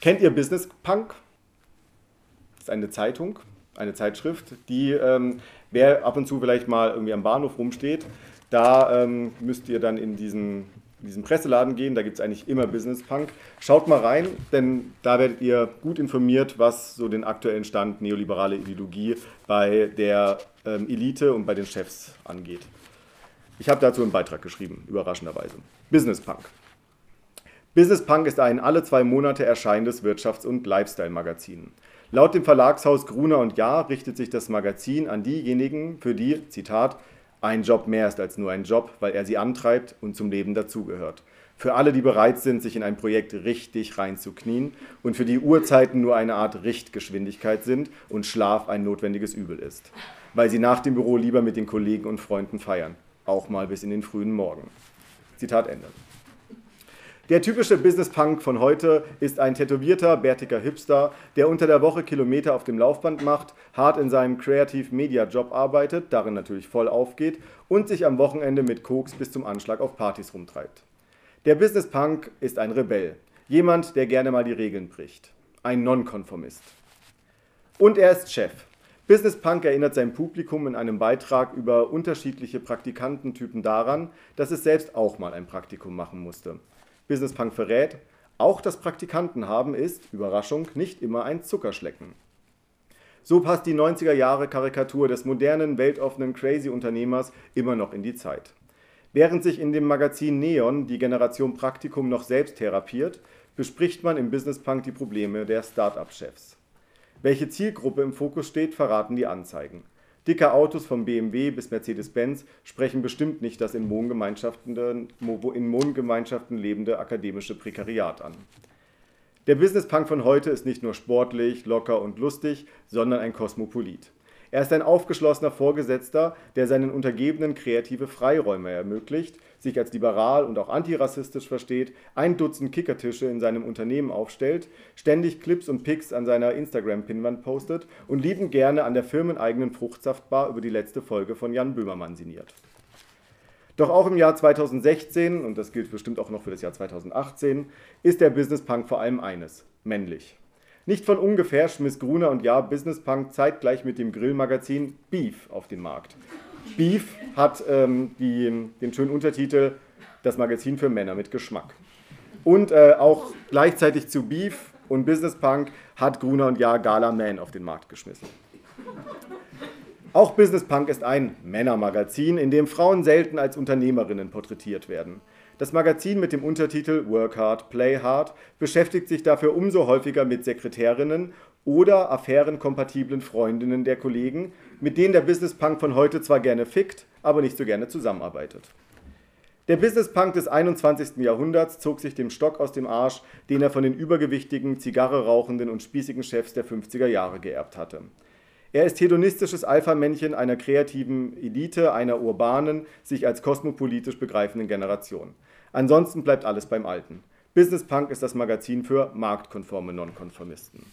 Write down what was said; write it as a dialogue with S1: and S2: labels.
S1: Kennt ihr Business Punk? Das ist eine Zeitung, eine Zeitschrift, die, ähm, wer ab und zu vielleicht mal irgendwie am Bahnhof rumsteht, da ähm, müsst ihr dann in diesen, in diesen Presseladen gehen, da gibt es eigentlich immer Business Punk. Schaut mal rein, denn da werdet ihr gut informiert, was so den aktuellen Stand neoliberale Ideologie bei der ähm, Elite und bei den Chefs angeht. Ich habe dazu einen Beitrag geschrieben, überraschenderweise. Business Punk. Business Punk ist ein alle zwei Monate erscheinendes Wirtschafts- und Lifestyle-Magazin. Laut dem Verlagshaus Gruner und Jahr richtet sich das Magazin an diejenigen, für die, Zitat, ein Job mehr ist als nur ein Job, weil er sie antreibt und zum Leben dazugehört. Für alle, die bereit sind, sich in ein Projekt richtig reinzuknien und für die Uhrzeiten nur eine Art Richtgeschwindigkeit sind und Schlaf ein notwendiges Übel ist. Weil sie nach dem Büro lieber mit den Kollegen und Freunden feiern. Auch mal bis in den frühen Morgen. Zitat Ende. Der typische Business-Punk von heute ist ein tätowierter, bärtiger Hipster, der unter der Woche Kilometer auf dem Laufband macht, hart in seinem Creative-Media-Job arbeitet, darin natürlich voll aufgeht und sich am Wochenende mit Koks bis zum Anschlag auf Partys rumtreibt. Der Business-Punk ist ein Rebell, jemand, der gerne mal die Regeln bricht, ein Nonkonformist. Und er ist Chef. Business Punk erinnert sein Publikum in einem Beitrag über unterschiedliche Praktikantentypen daran, dass es selbst auch mal ein Praktikum machen musste. Business Punk verrät, auch das Praktikantenhaben ist, Überraschung, nicht immer ein Zuckerschlecken. So passt die 90er Jahre Karikatur des modernen, weltoffenen Crazy-Unternehmers immer noch in die Zeit. Während sich in dem Magazin Neon die Generation Praktikum noch selbst therapiert, bespricht man im Business Punk die Probleme der Start-up-Chefs. Welche Zielgruppe im Fokus steht, verraten die Anzeigen. Dicke Autos von BMW bis Mercedes-Benz sprechen bestimmt nicht das in Wohngemeinschaften, in Wohngemeinschaften lebende akademische Prekariat an. Der Business-Punk von heute ist nicht nur sportlich, locker und lustig, sondern ein Kosmopolit. Er ist ein aufgeschlossener Vorgesetzter, der seinen Untergebenen kreative Freiräume ermöglicht, sich als liberal und auch antirassistisch versteht, ein Dutzend Kickertische in seinem Unternehmen aufstellt, ständig Clips und Pics an seiner Instagram-Pinwand postet und liebend gerne an der firmeneigenen Fruchtsaftbar über die letzte Folge von Jan Böhmermann sinniert. Doch auch im Jahr 2016, und das gilt bestimmt auch noch für das Jahr 2018, ist der Business Punk vor allem eines, männlich. Nicht von ungefähr schmiss Gruner und Jahr Business Punk zeitgleich mit dem Grillmagazin Beef auf den Markt. Beef hat ähm, die, den schönen Untertitel Das Magazin für Männer mit Geschmack. Und äh, auch gleichzeitig zu Beef und Business Punk hat Gruner und Jahr Gala Man auf den Markt geschmissen. Auch Business Punk ist ein Männermagazin, in dem Frauen selten als Unternehmerinnen porträtiert werden. Das Magazin mit dem Untertitel Work Hard, Play Hard beschäftigt sich dafür umso häufiger mit Sekretärinnen oder affärenkompatiblen Freundinnen der Kollegen, mit denen der Business Punk von heute zwar gerne fickt, aber nicht so gerne zusammenarbeitet. Der Business Punk des 21. Jahrhunderts zog sich dem Stock aus dem Arsch, den er von den übergewichtigen, Zigarre rauchenden und spießigen Chefs der 50er Jahre geerbt hatte. Er ist hedonistisches Alpha-Männchen einer kreativen Elite, einer urbanen, sich als kosmopolitisch begreifenden Generation. Ansonsten bleibt alles beim Alten. Business Punk ist das Magazin für marktkonforme Nonkonformisten.